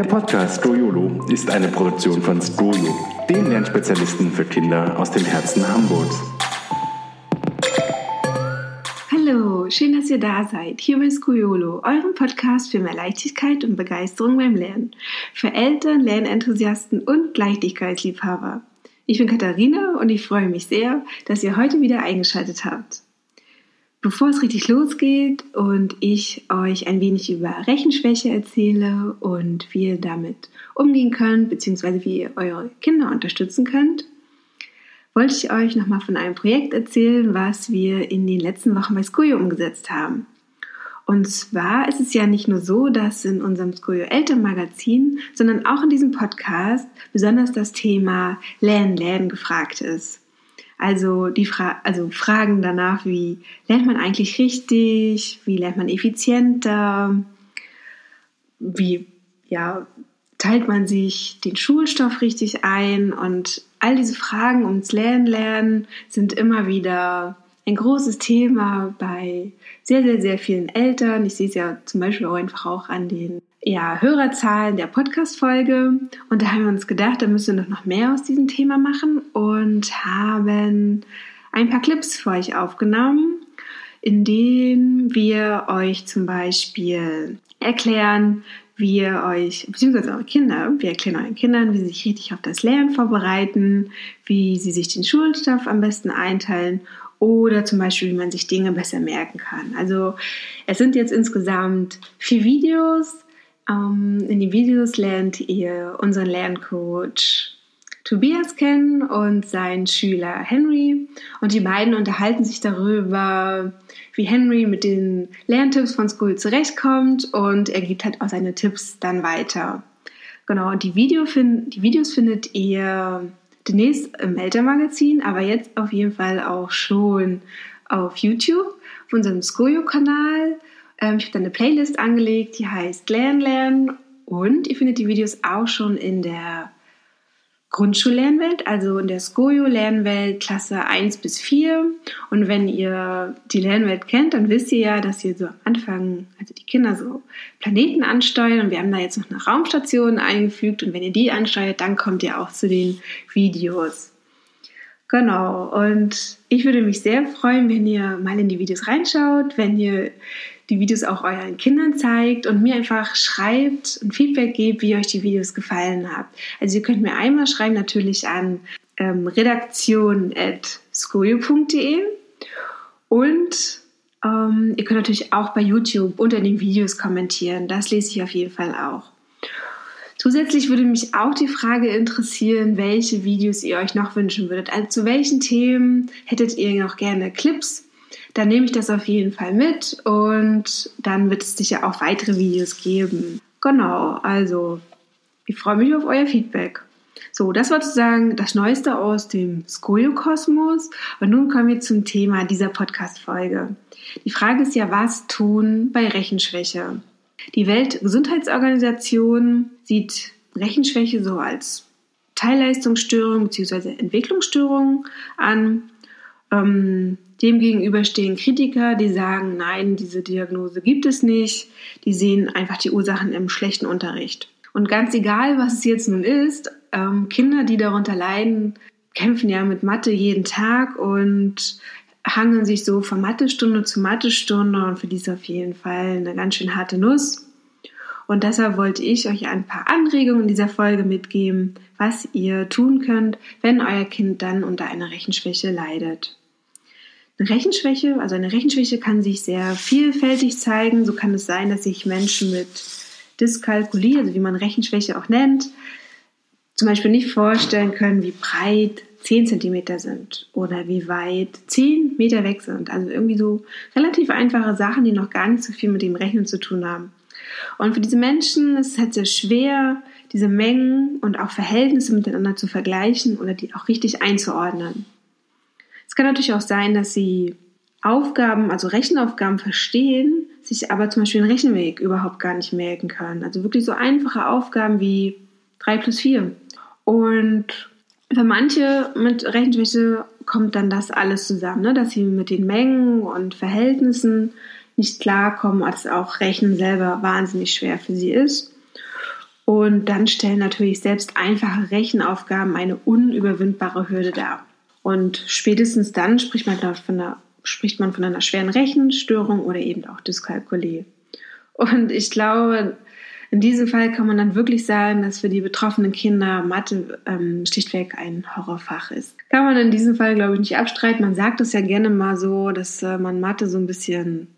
Der Podcast Stroyolo ist eine Produktion von Stroyo, den Lernspezialisten für Kinder aus dem Herzen Hamburgs. Hallo, schön, dass ihr da seid. Hier bei Skojolo, eurem Podcast für mehr Leichtigkeit und Begeisterung beim Lernen. Für Eltern, Lernenthusiasten und Leichtigkeitsliebhaber. Ich bin Katharina und ich freue mich sehr, dass ihr heute wieder eingeschaltet habt. Bevor es richtig losgeht und ich euch ein wenig über Rechenschwäche erzähle und wie ihr damit umgehen könnt, beziehungsweise wie ihr eure Kinder unterstützen könnt, wollte ich euch nochmal von einem Projekt erzählen, was wir in den letzten Wochen bei Skojo umgesetzt haben. Und zwar ist es ja nicht nur so, dass in unserem Skojo Elternmagazin, sondern auch in diesem Podcast besonders das Thema Lernen, Lernen gefragt ist. Also die Fra also Fragen danach, wie lernt man eigentlich richtig, wie lernt man effizienter, wie ja, teilt man sich den Schulstoff richtig ein? Und all diese Fragen ums Lernen lernen sind immer wieder ein großes Thema bei sehr, sehr, sehr vielen Eltern. Ich sehe es ja zum Beispiel auch einfach auch an den ja, Hörerzahlen der Podcast-Folge. Und da haben wir uns gedacht, da müssen wir noch mehr aus diesem Thema machen und haben ein paar Clips für euch aufgenommen, in denen wir euch zum Beispiel erklären, wie ihr euch, beziehungsweise eure Kinder, wir erklären euren Kindern, wie sie sich richtig auf das Lernen vorbereiten, wie sie sich den Schulstoff am besten einteilen oder zum Beispiel, wie man sich Dinge besser merken kann. Also es sind jetzt insgesamt vier Videos, in den Videos lernt ihr unseren Lerncoach Tobias kennen und seinen Schüler Henry. Und die beiden unterhalten sich darüber, wie Henry mit den Lerntipps von School zurechtkommt und er gibt halt auch seine Tipps dann weiter. Genau, und die, Video die Videos findet ihr demnächst im Elternmagazin, aber jetzt auf jeden Fall auch schon auf YouTube, auf unserem Skojo-Kanal. Ähm, ich habe da eine Playlist angelegt, die heißt Lernen, Lernen. Und ihr findet die Videos auch schon in der Grundschullernwelt, also in der Skojo-Lernwelt Klasse 1 bis 4. Und wenn ihr die Lernwelt kennt, dann wisst ihr ja, dass ihr so am Anfang, also die Kinder so Planeten ansteuern. Und wir haben da jetzt noch eine Raumstation eingefügt. Und wenn ihr die ansteuert, dann kommt ihr auch zu den Videos. Genau. Und ich würde mich sehr freuen, wenn ihr mal in die Videos reinschaut, wenn ihr die Videos auch euren Kindern zeigt und mir einfach schreibt und Feedback gebt, wie euch die Videos gefallen haben. Also ihr könnt mir einmal schreiben natürlich an ähm, redaktion.skojo.de und ähm, ihr könnt natürlich auch bei YouTube unter den Videos kommentieren. Das lese ich auf jeden Fall auch. Zusätzlich würde mich auch die Frage interessieren, welche Videos ihr euch noch wünschen würdet. Also zu welchen Themen hättet ihr noch gerne Clips? Dann nehme ich das auf jeden Fall mit und dann wird es sicher auch weitere Videos geben. Genau, also ich freue mich auf euer Feedback. So, das war sozusagen das Neueste aus dem Skojo-Kosmos. Und nun kommen wir zum Thema dieser Podcast-Folge. Die Frage ist ja, was tun bei Rechenschwäche? Die Weltgesundheitsorganisation sieht Rechenschwäche so als Teilleistungsstörung bzw. Entwicklungsstörung an. Ähm, Demgegenüber stehen Kritiker, die sagen, nein, diese Diagnose gibt es nicht. Die sehen einfach die Ursachen im schlechten Unterricht. Und ganz egal, was es jetzt nun ist, ähm, Kinder, die darunter leiden, kämpfen ja mit Mathe jeden Tag und hangeln sich so von Mathestunde zu Mathestunde und für die ist auf jeden Fall eine ganz schön harte Nuss. Und deshalb wollte ich euch ein paar Anregungen in dieser Folge mitgeben, was ihr tun könnt, wenn euer Kind dann unter einer Rechenschwäche leidet. Eine Rechenschwäche, also eine Rechenschwäche kann sich sehr vielfältig zeigen. So kann es sein, dass sich Menschen mit Dyskalkulie, also wie man Rechenschwäche auch nennt, zum Beispiel nicht vorstellen können, wie breit 10 cm sind oder wie weit 10 Meter weg sind. Also irgendwie so relativ einfache Sachen, die noch gar nicht so viel mit dem Rechnen zu tun haben. Und für diese Menschen ist es halt sehr schwer, diese Mengen und auch Verhältnisse miteinander zu vergleichen oder die auch richtig einzuordnen. Es kann natürlich auch sein, dass sie Aufgaben, also Rechenaufgaben verstehen, sich aber zum Beispiel den Rechenweg überhaupt gar nicht merken können. Also wirklich so einfache Aufgaben wie 3 plus 4. Und für manche mit Rechenschwäche kommt dann das alles zusammen, ne? dass sie mit den Mengen und Verhältnissen nicht klarkommen, als auch Rechnen selber wahnsinnig schwer für sie ist. Und dann stellen natürlich selbst einfache Rechenaufgaben eine unüberwindbare Hürde dar. Und spätestens dann spricht man, von einer, spricht man von einer schweren Rechenstörung oder eben auch Dyskalkulie. Und ich glaube, in diesem Fall kann man dann wirklich sagen, dass für die betroffenen Kinder Mathe ähm, schlichtweg ein Horrorfach ist. Kann man in diesem Fall, glaube ich, nicht abstreiten. Man sagt es ja gerne mal so, dass äh, man Mathe so ein bisschen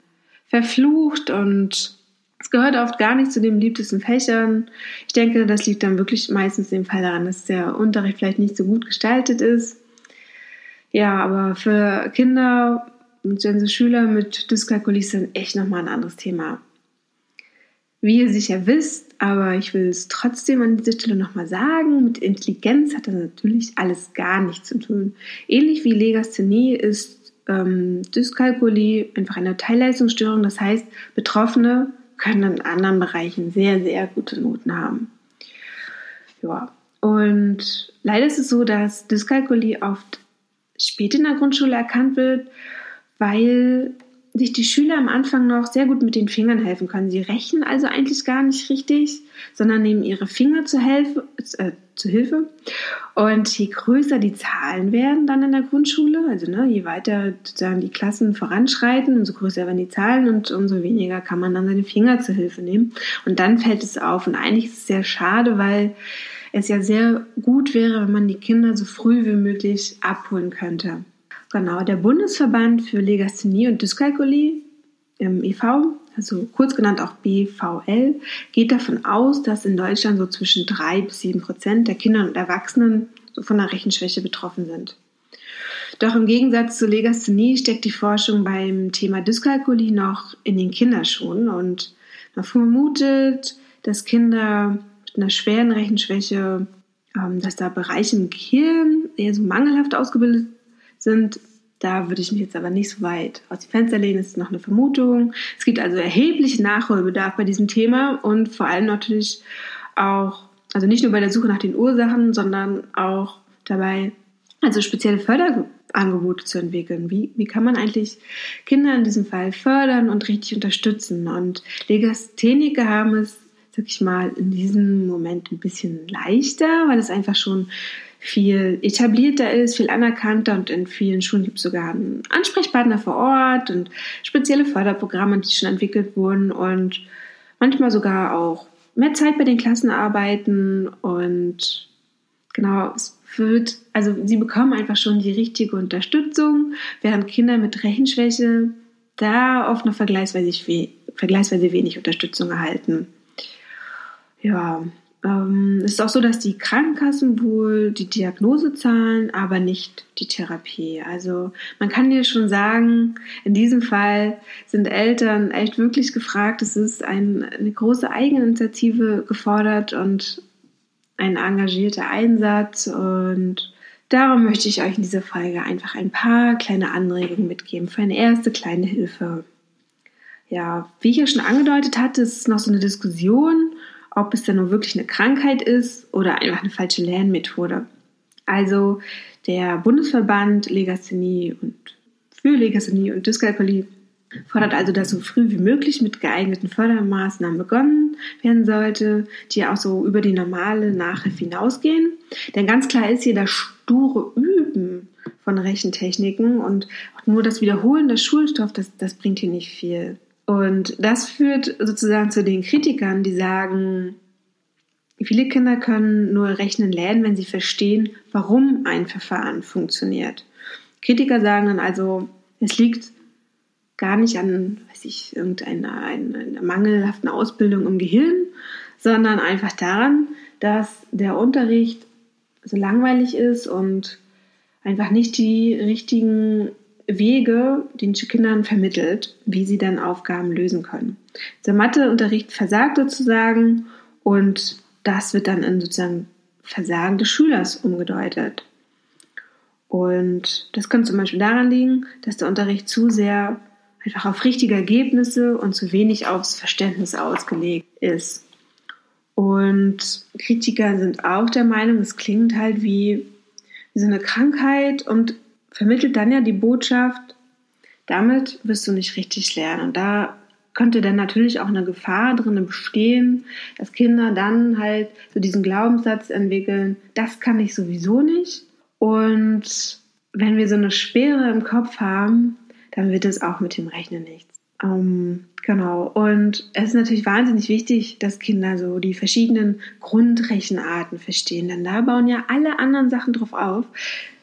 verflucht und es gehört oft gar nicht zu den beliebtesten Fächern. Ich denke, das liegt dann wirklich meistens im Fall daran, dass der Unterricht vielleicht nicht so gut gestaltet ist. Ja, aber für Kinder bzw. Schüler mit Dyskalkulie ist dann echt nochmal ein anderes Thema. Wie ihr sicher wisst, aber ich will es trotzdem an dieser Stelle nochmal sagen, mit Intelligenz hat das natürlich alles gar nichts zu tun. Ähnlich wie Legasthenie ist ähm, Dyskalkulie einfach eine Teilleistungsstörung, das heißt, Betroffene können in anderen Bereichen sehr, sehr gute Noten haben. Ja, und leider ist es so, dass Dyskalkulie oft spät in der Grundschule erkannt wird, weil sich die Schüler am Anfang noch sehr gut mit den Fingern helfen können. Sie rechnen also eigentlich gar nicht richtig, sondern nehmen ihre Finger zur, Hilfe, äh, zur Hilfe. Und je größer die Zahlen werden dann in der Grundschule, also ne, je weiter sozusagen die Klassen voranschreiten, umso größer werden die Zahlen und umso weniger kann man dann seine Finger zur Hilfe nehmen. Und dann fällt es auf. Und eigentlich ist es sehr schade, weil es ja sehr gut wäre, wenn man die Kinder so früh wie möglich abholen könnte. Genau, der Bundesverband für Legasthenie und Dyskalkulie im EV, also kurz genannt auch BVL, geht davon aus, dass in Deutschland so zwischen drei bis sieben Prozent der Kinder und Erwachsenen von einer Rechenschwäche betroffen sind. Doch im Gegensatz zur Legasthenie steckt die Forschung beim Thema Dyskalkulie noch in den Kinderschuhen und man vermutet, dass Kinder mit einer schweren Rechenschwäche, ähm, dass da Bereiche im Gehirn eher so mangelhaft ausgebildet sind. Da würde ich mich jetzt aber nicht so weit aus dem Fenster lehnen. Es ist noch eine Vermutung. Es gibt also erheblichen Nachholbedarf bei diesem Thema und vor allem natürlich auch, also nicht nur bei der Suche nach den Ursachen, sondern auch dabei, also spezielle Förderangebote zu entwickeln. Wie, wie kann man eigentlich Kinder in diesem Fall fördern und richtig unterstützen? Und Legastheniker haben es, sag ich mal, in diesem Moment ein bisschen leichter, weil es einfach schon viel etablierter ist, viel anerkannter und in vielen Schulen gibt es sogar einen Ansprechpartner vor Ort und spezielle Förderprogramme, die schon entwickelt wurden und manchmal sogar auch mehr Zeit bei den Klassen arbeiten und genau, es wird, also sie bekommen einfach schon die richtige Unterstützung, während Kinder mit Rechenschwäche da oft noch vergleichsweise, vergleichsweise wenig Unterstützung erhalten. Ja, ähm, ist auch so, dass die Krankenkassen wohl die Diagnose zahlen, aber nicht die Therapie. Also man kann dir schon sagen, in diesem Fall sind Eltern echt wirklich gefragt. Es ist ein, eine große Eigeninitiative gefordert und ein engagierter Einsatz. Und darum möchte ich euch in dieser Folge einfach ein paar kleine Anregungen mitgeben für eine erste kleine Hilfe. Ja, wie ich ja schon angedeutet hatte, ist noch so eine Diskussion ob es denn nun wirklich eine Krankheit ist oder einfach eine falsche Lernmethode. Also der Bundesverband Legasthenie und für Legasthenie und Dyskalkulie fordert also, dass so früh wie möglich mit geeigneten Fördermaßnahmen begonnen werden sollte, die auch so über die normale Nachhilfe hinausgehen. Denn ganz klar ist hier das sture Üben von Rechentechniken und nur das Wiederholen des Schulstoffs, das, das bringt hier nicht viel. Und das führt sozusagen zu den Kritikern, die sagen, viele Kinder können nur rechnen lernen, wenn sie verstehen, warum ein Verfahren funktioniert. Kritiker sagen dann also, es liegt gar nicht an, weiß ich, irgendeiner einer, mangelhaften Ausbildung im Gehirn, sondern einfach daran, dass der Unterricht so langweilig ist und einfach nicht die richtigen Wege den Kindern vermittelt, wie sie dann Aufgaben lösen können. Der Matheunterricht versagt sozusagen und das wird dann in sozusagen Versagen des Schülers umgedeutet. Und das kann zum Beispiel daran liegen, dass der Unterricht zu sehr einfach auf richtige Ergebnisse und zu wenig aufs Verständnis ausgelegt ist. Und Kritiker sind auch der Meinung, es klingt halt wie, wie so eine Krankheit und vermittelt dann ja die Botschaft, damit wirst du nicht richtig lernen. Und da könnte dann natürlich auch eine Gefahr drin bestehen, dass Kinder dann halt so diesen Glaubenssatz entwickeln, das kann ich sowieso nicht. Und wenn wir so eine Sperre im Kopf haben, dann wird es auch mit dem Rechnen nichts. Ähm, genau. Und es ist natürlich wahnsinnig wichtig, dass Kinder so die verschiedenen Grundrechenarten verstehen, denn da bauen ja alle anderen Sachen drauf auf.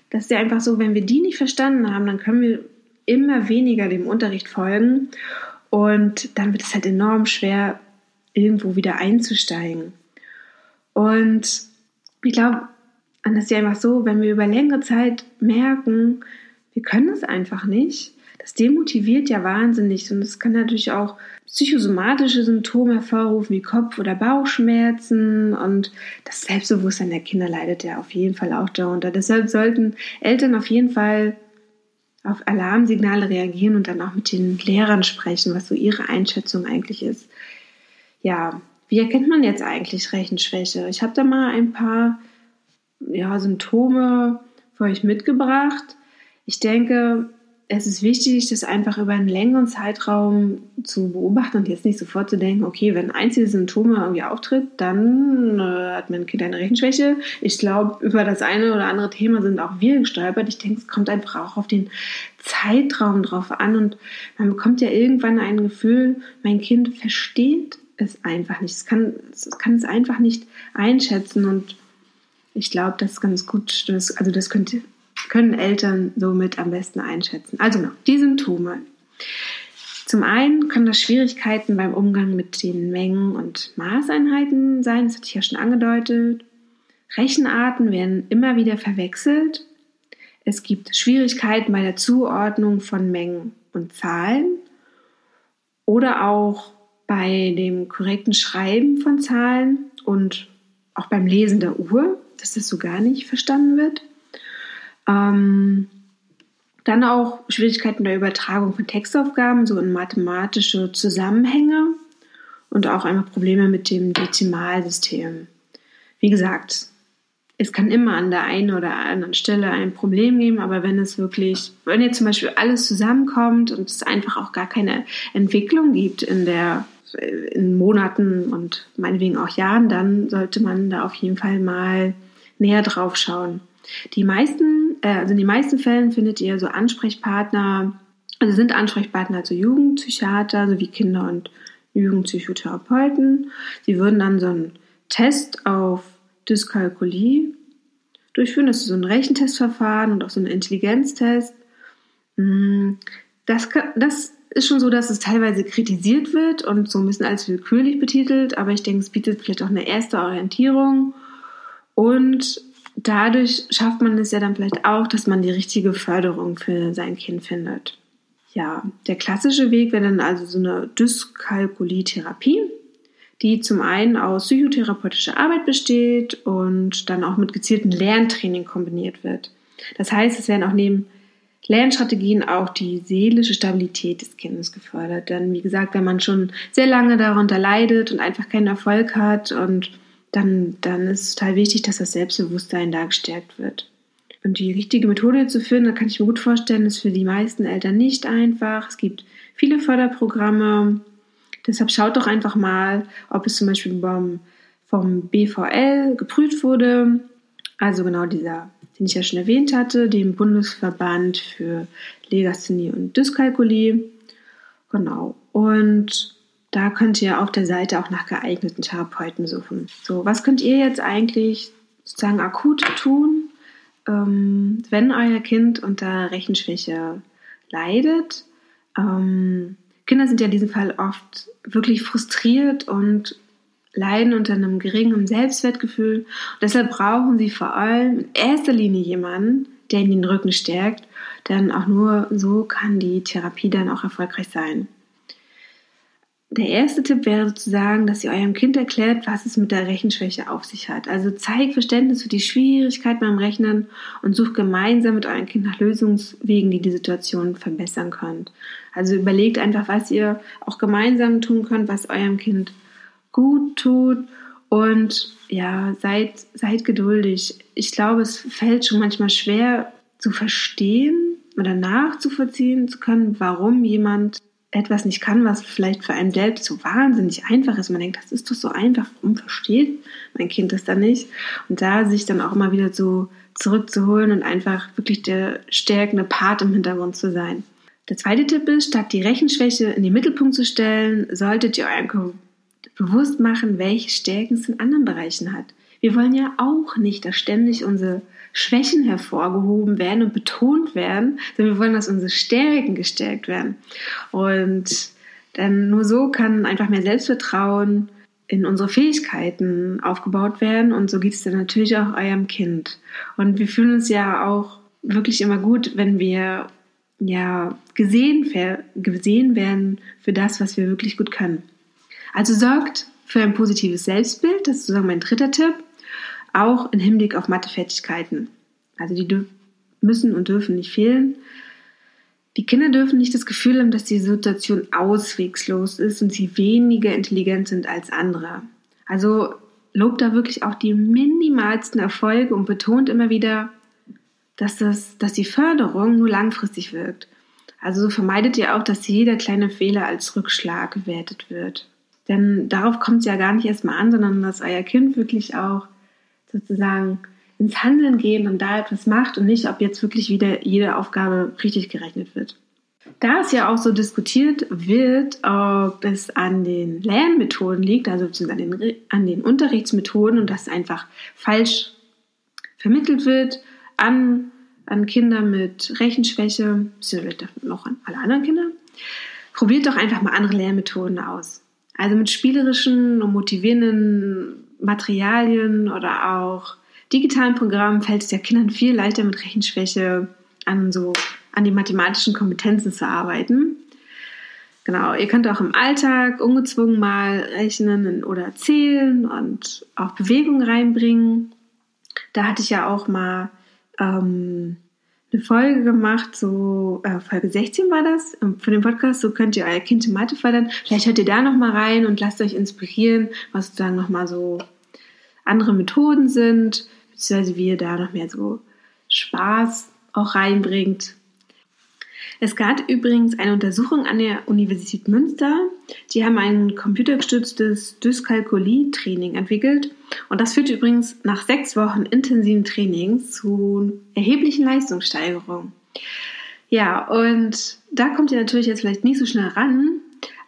Das ist ja einfach so, wenn wir die nicht verstanden haben, dann können wir immer weniger dem Unterricht folgen und dann wird es halt enorm schwer, irgendwo wieder einzusteigen. Und ich glaube, und das ist ja einfach so, wenn wir über längere Zeit merken, wir können es einfach nicht, das demotiviert ja wahnsinnig und es kann natürlich auch psychosomatische Symptome hervorrufen wie Kopf- oder Bauchschmerzen und das Selbstbewusstsein der Kinder leidet ja auf jeden Fall auch darunter. Deshalb sollten Eltern auf jeden Fall auf Alarmsignale reagieren und dann auch mit den Lehrern sprechen, was so ihre Einschätzung eigentlich ist. Ja, wie erkennt man jetzt eigentlich Rechenschwäche? Ich habe da mal ein paar ja, Symptome für euch mitgebracht. Ich denke, es ist wichtig, das einfach über einen längeren Zeitraum zu beobachten und jetzt nicht sofort zu denken, okay, wenn einzelne Symptome irgendwie auftritt, dann äh, hat mein Kind eine Rechenschwäche. Ich glaube, über das eine oder andere Thema sind auch wir gestolpert. Ich denke, es kommt einfach auch auf den Zeitraum drauf an und man bekommt ja irgendwann ein Gefühl, mein Kind versteht es einfach nicht. Es kann es, kann es einfach nicht einschätzen und ich glaube, das ist ganz gut. Das, also das könnte können Eltern somit am besten einschätzen. Also noch die Symptome. Zum einen können das Schwierigkeiten beim Umgang mit den Mengen und Maßeinheiten sein, das hatte ich ja schon angedeutet. Rechenarten werden immer wieder verwechselt. Es gibt Schwierigkeiten bei der Zuordnung von Mengen und Zahlen oder auch bei dem korrekten Schreiben von Zahlen und auch beim Lesen der Uhr, dass das so gar nicht verstanden wird. Ähm, dann auch Schwierigkeiten der Übertragung von Textaufgaben, so in mathematische Zusammenhänge und auch einmal Probleme mit dem Dezimalsystem. Wie gesagt, es kann immer an der einen oder anderen Stelle ein Problem geben, aber wenn es wirklich, wenn jetzt zum Beispiel alles zusammenkommt und es einfach auch gar keine Entwicklung gibt in der in Monaten und meinetwegen auch Jahren, dann sollte man da auf jeden Fall mal näher drauf schauen. Die meisten, äh, also in den meisten Fällen findet ihr so Ansprechpartner, also sind Ansprechpartner also Jugendpsychiater sowie Kinder- und Jugendpsychotherapeuten. Sie würden dann so einen Test auf Dyskalkulie durchführen. Das ist so ein Rechentestverfahren und auch so ein Intelligenztest. Mm, das, das ist schon so, dass es teilweise kritisiert wird und so ein bisschen als willkürlich betitelt, aber ich denke, es bietet vielleicht auch eine erste Orientierung und dadurch schafft man es ja dann vielleicht auch, dass man die richtige Förderung für sein Kind findet. Ja, der klassische Weg wäre dann also so eine Dyskalkulie-Therapie, die zum einen aus psychotherapeutischer Arbeit besteht und dann auch mit gezieltem Lerntraining kombiniert wird. Das heißt, es werden auch neben Lernstrategien auch die seelische Stabilität des Kindes gefördert. Denn wie gesagt, wenn man schon sehr lange darunter leidet und einfach keinen Erfolg hat und dann, dann ist es total wichtig, dass das Selbstbewusstsein da gestärkt wird. Und die richtige Methode zu finden, da kann ich mir gut vorstellen, ist für die meisten Eltern nicht einfach. Es gibt viele Förderprogramme. Deshalb schaut doch einfach mal, ob es zum Beispiel vom, vom BVL geprüft wurde. Also genau dieser, den ich ja schon erwähnt hatte, dem Bundesverband für Legasthenie und Dyskalkulie. Genau. Und da könnt ihr auf der Seite auch nach geeigneten Therapeuten suchen. So, was könnt ihr jetzt eigentlich sozusagen akut tun, ähm, wenn euer Kind unter Rechenschwäche leidet? Ähm, Kinder sind ja in diesem Fall oft wirklich frustriert und leiden unter einem geringen Selbstwertgefühl. Und deshalb brauchen sie vor allem in erster Linie jemanden, der ihnen den Rücken stärkt, denn auch nur so kann die Therapie dann auch erfolgreich sein. Der erste Tipp wäre sozusagen, dass ihr eurem Kind erklärt, was es mit der Rechenschwäche auf sich hat. Also zeigt Verständnis für die Schwierigkeit beim Rechnen und sucht gemeinsam mit eurem Kind nach Lösungswegen, die die Situation verbessern könnt. Also überlegt einfach, was ihr auch gemeinsam tun könnt, was eurem Kind gut tut und ja, seid, seid geduldig. Ich glaube, es fällt schon manchmal schwer zu verstehen oder nachzuvollziehen zu können, warum jemand etwas nicht kann, was vielleicht für einen selbst so wahnsinnig einfach ist. Man denkt, das ist doch so einfach, warum versteht mein Kind das dann nicht? Und da sich dann auch immer wieder so zurückzuholen und einfach wirklich der stärkende Part im Hintergrund zu sein. Der zweite Tipp ist, statt die Rechenschwäche in den Mittelpunkt zu stellen, solltet ihr eurem bewusst machen, welche Stärken es in anderen Bereichen hat. Wir wollen ja auch nicht, dass ständig unsere Schwächen hervorgehoben werden und betont werden, sondern wir wollen, dass unsere Stärken gestärkt werden. Und dann nur so kann einfach mehr Selbstvertrauen in unsere Fähigkeiten aufgebaut werden und so geht es dann natürlich auch eurem Kind. Und wir fühlen uns ja auch wirklich immer gut, wenn wir ja gesehen, gesehen werden für das, was wir wirklich gut können. Also sorgt für ein positives Selbstbild, das ist sozusagen mein dritter Tipp auch im Hinblick auf Mathefertigkeiten. Also die müssen und dürfen nicht fehlen. Die Kinder dürfen nicht das Gefühl haben, dass die Situation auswegslos ist und sie weniger intelligent sind als andere. Also lobt da wirklich auch die minimalsten Erfolge und betont immer wieder, dass, das, dass die Förderung nur langfristig wirkt. Also so vermeidet ihr auch, dass jeder kleine Fehler als Rückschlag gewertet wird. Denn darauf kommt es ja gar nicht erstmal an, sondern dass euer Kind wirklich auch sozusagen ins Handeln gehen und da etwas macht und nicht, ob jetzt wirklich wieder jede Aufgabe richtig gerechnet wird. Da es ja auch so diskutiert wird, ob es an den Lernmethoden liegt, also an den, an den Unterrichtsmethoden und das einfach falsch vermittelt wird an, an Kinder mit Rechenschwäche, beziehungsweise noch an alle anderen Kinder, probiert doch einfach mal andere Lernmethoden aus. Also mit spielerischen und motivierenden Materialien oder auch digitalen Programmen fällt es ja Kindern viel leichter mit Rechenschwäche an so an die mathematischen Kompetenzen zu arbeiten. Genau, ihr könnt auch im Alltag ungezwungen mal rechnen oder zählen und auch Bewegung reinbringen. Da hatte ich ja auch mal ähm, eine Folge gemacht, so äh, Folge 16 war das, ähm, von dem Podcast, so könnt ihr euer Kind in Mathe fördern. Vielleicht hört ihr da nochmal rein und lasst euch inspirieren, was sozusagen nochmal so andere Methoden sind, beziehungsweise wie ihr da noch mehr so Spaß auch reinbringt. Es gab übrigens eine Untersuchung an der Universität Münster. Die haben ein computergestütztes Dyskalkulie-Training entwickelt. Und das führt übrigens nach sechs Wochen intensiven Trainings zu erheblichen Leistungssteigerungen. Ja, und da kommt ihr natürlich jetzt vielleicht nicht so schnell ran,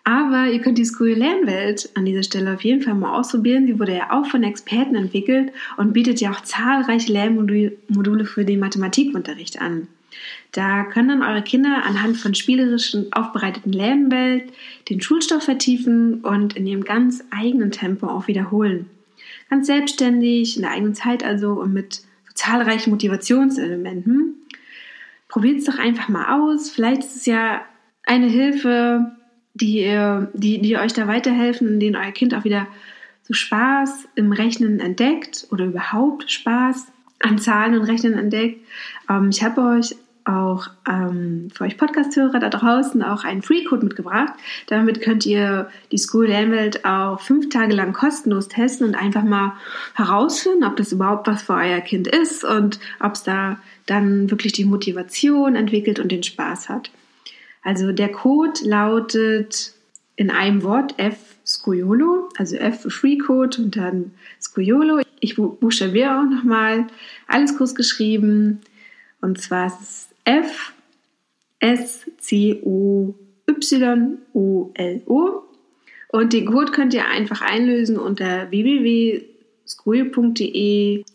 aber ihr könnt die School Lernwelt an dieser Stelle auf jeden Fall mal ausprobieren. Sie wurde ja auch von Experten entwickelt und bietet ja auch zahlreiche Lernmodule für den Mathematikunterricht an. Da können dann eure Kinder anhand von spielerischen aufbereiteten Lernwelt den Schulstoff vertiefen und in ihrem ganz eigenen Tempo auch wiederholen. Ganz selbstständig, in der eigenen Zeit also und mit so zahlreichen Motivationselementen. Probiert es doch einfach mal aus. Vielleicht ist es ja eine Hilfe, die, ihr, die, die euch da weiterhelfen, in denen euer Kind auch wieder so Spaß im Rechnen entdeckt oder überhaupt Spaß an Zahlen und Rechnen entdeckt. Ähm, ich habe euch auch ähm, für euch Podcast-Hörer da draußen auch einen Free-Code mitgebracht. Damit könnt ihr die School Lernwelt auch fünf Tage lang kostenlos testen und einfach mal herausfinden, ob das überhaupt was für euer Kind ist und ob es da dann wirklich die Motivation entwickelt und den Spaß hat. Also der Code lautet in einem Wort F Scoiolo, also F Free Code und dann Scoiolo. Ich buchstabiere auch nochmal alles groß geschrieben und zwar ist es F S C O Y O L O und den Code könnt ihr einfach einlösen unter www.scoio.de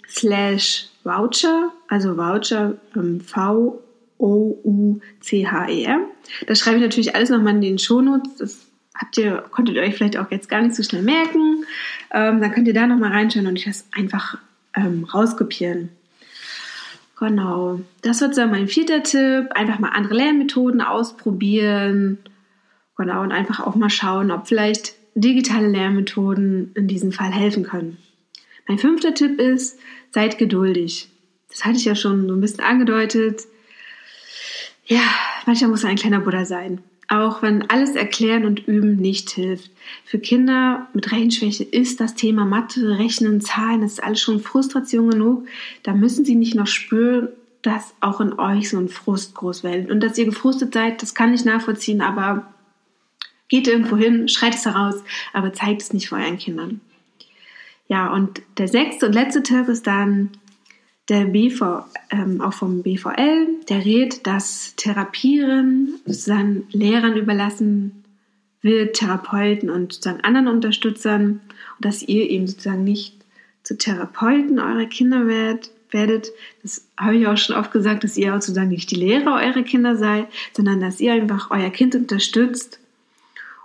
slash voucher, also Voucher ähm, V O-U-C-H-E-R. Das schreibe ich natürlich alles nochmal in den Shownotes. Das habt ihr, konntet ihr euch vielleicht auch jetzt gar nicht so schnell merken. Ähm, dann könnt ihr da nochmal reinschauen und ich das einfach ähm, rauskopieren. Genau. Das wird so mein vierter Tipp. Einfach mal andere Lernmethoden ausprobieren. Genau. Und einfach auch mal schauen, ob vielleicht digitale Lernmethoden in diesem Fall helfen können. Mein fünfter Tipp ist, seid geduldig. Das hatte ich ja schon so ein bisschen angedeutet. Ja, manchmal muss ein kleiner Buddha sein. Auch wenn alles erklären und üben nicht hilft. Für Kinder mit Rechenschwäche ist das Thema Mathe, Rechnen, Zahlen, das ist alles schon Frustration genug. Da müssen sie nicht noch spüren, dass auch in euch so ein Frust groß wird. Und dass ihr gefrustet seid, das kann ich nachvollziehen, aber Geht irgendwo hin, schreit es heraus, aber zeigt es nicht vor euren Kindern. Ja, und der sechste und letzte Tipp ist dann der BV, ähm, auch vom BVL, der rät, dass Therapieren sozusagen Lehrern überlassen wird, Therapeuten und sozusagen anderen Unterstützern und dass ihr eben sozusagen nicht zu Therapeuten eurer Kinder werdet, werdet. Das habe ich auch schon oft gesagt, dass ihr sozusagen nicht die Lehrer eurer Kinder seid, sondern dass ihr einfach euer Kind unterstützt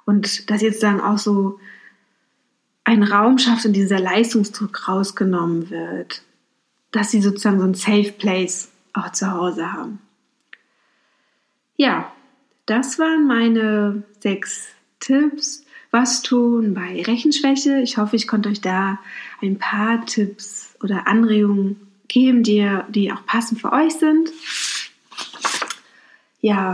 und dass ihr sozusagen auch so einen Raum schafft, in dieser Leistungsdruck rausgenommen wird. Dass sie sozusagen so ein Safe Place auch zu Hause haben. Ja, das waren meine sechs Tipps. Was tun bei Rechenschwäche? Ich hoffe, ich konnte euch da ein paar Tipps oder Anregungen geben, die, die auch passend für euch sind. Ja,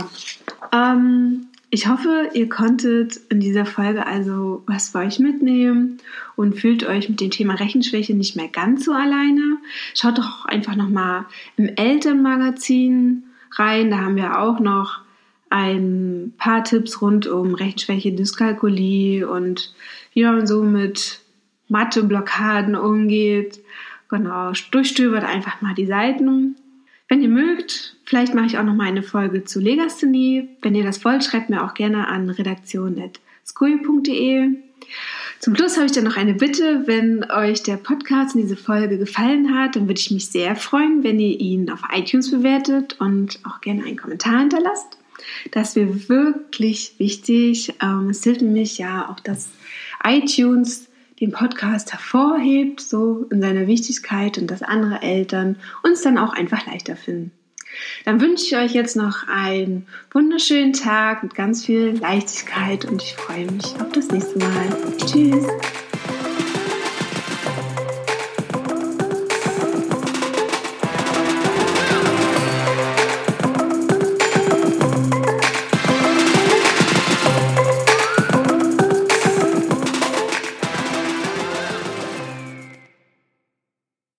ähm, ich hoffe, ihr konntet in dieser Folge also was für euch mitnehmen und fühlt euch mit dem Thema Rechenschwäche nicht mehr ganz so alleine. Schaut doch einfach nochmal im Elternmagazin rein. Da haben wir auch noch ein paar Tipps rund um Rechenschwäche, Dyskalkulie und wie man so mit Matheblockaden umgeht. Genau, durchstöbert einfach mal die Seiten. Wenn ihr mögt, vielleicht mache ich auch noch mal eine Folge zu Legasthenie. Wenn ihr das wollt, schreibt mir auch gerne an redaktion.skoy.de. Zum Schluss habe ich dann noch eine Bitte. Wenn euch der Podcast in diese Folge gefallen hat, dann würde ich mich sehr freuen, wenn ihr ihn auf iTunes bewertet und auch gerne einen Kommentar hinterlasst. Das wäre wirklich wichtig. Ähm, es hilft nämlich ja auch, dass iTunes den Podcast hervorhebt, so in seiner Wichtigkeit und dass andere Eltern uns dann auch einfach leichter finden. Dann wünsche ich euch jetzt noch einen wunderschönen Tag mit ganz viel Leichtigkeit und ich freue mich auf das nächste Mal. Tschüss!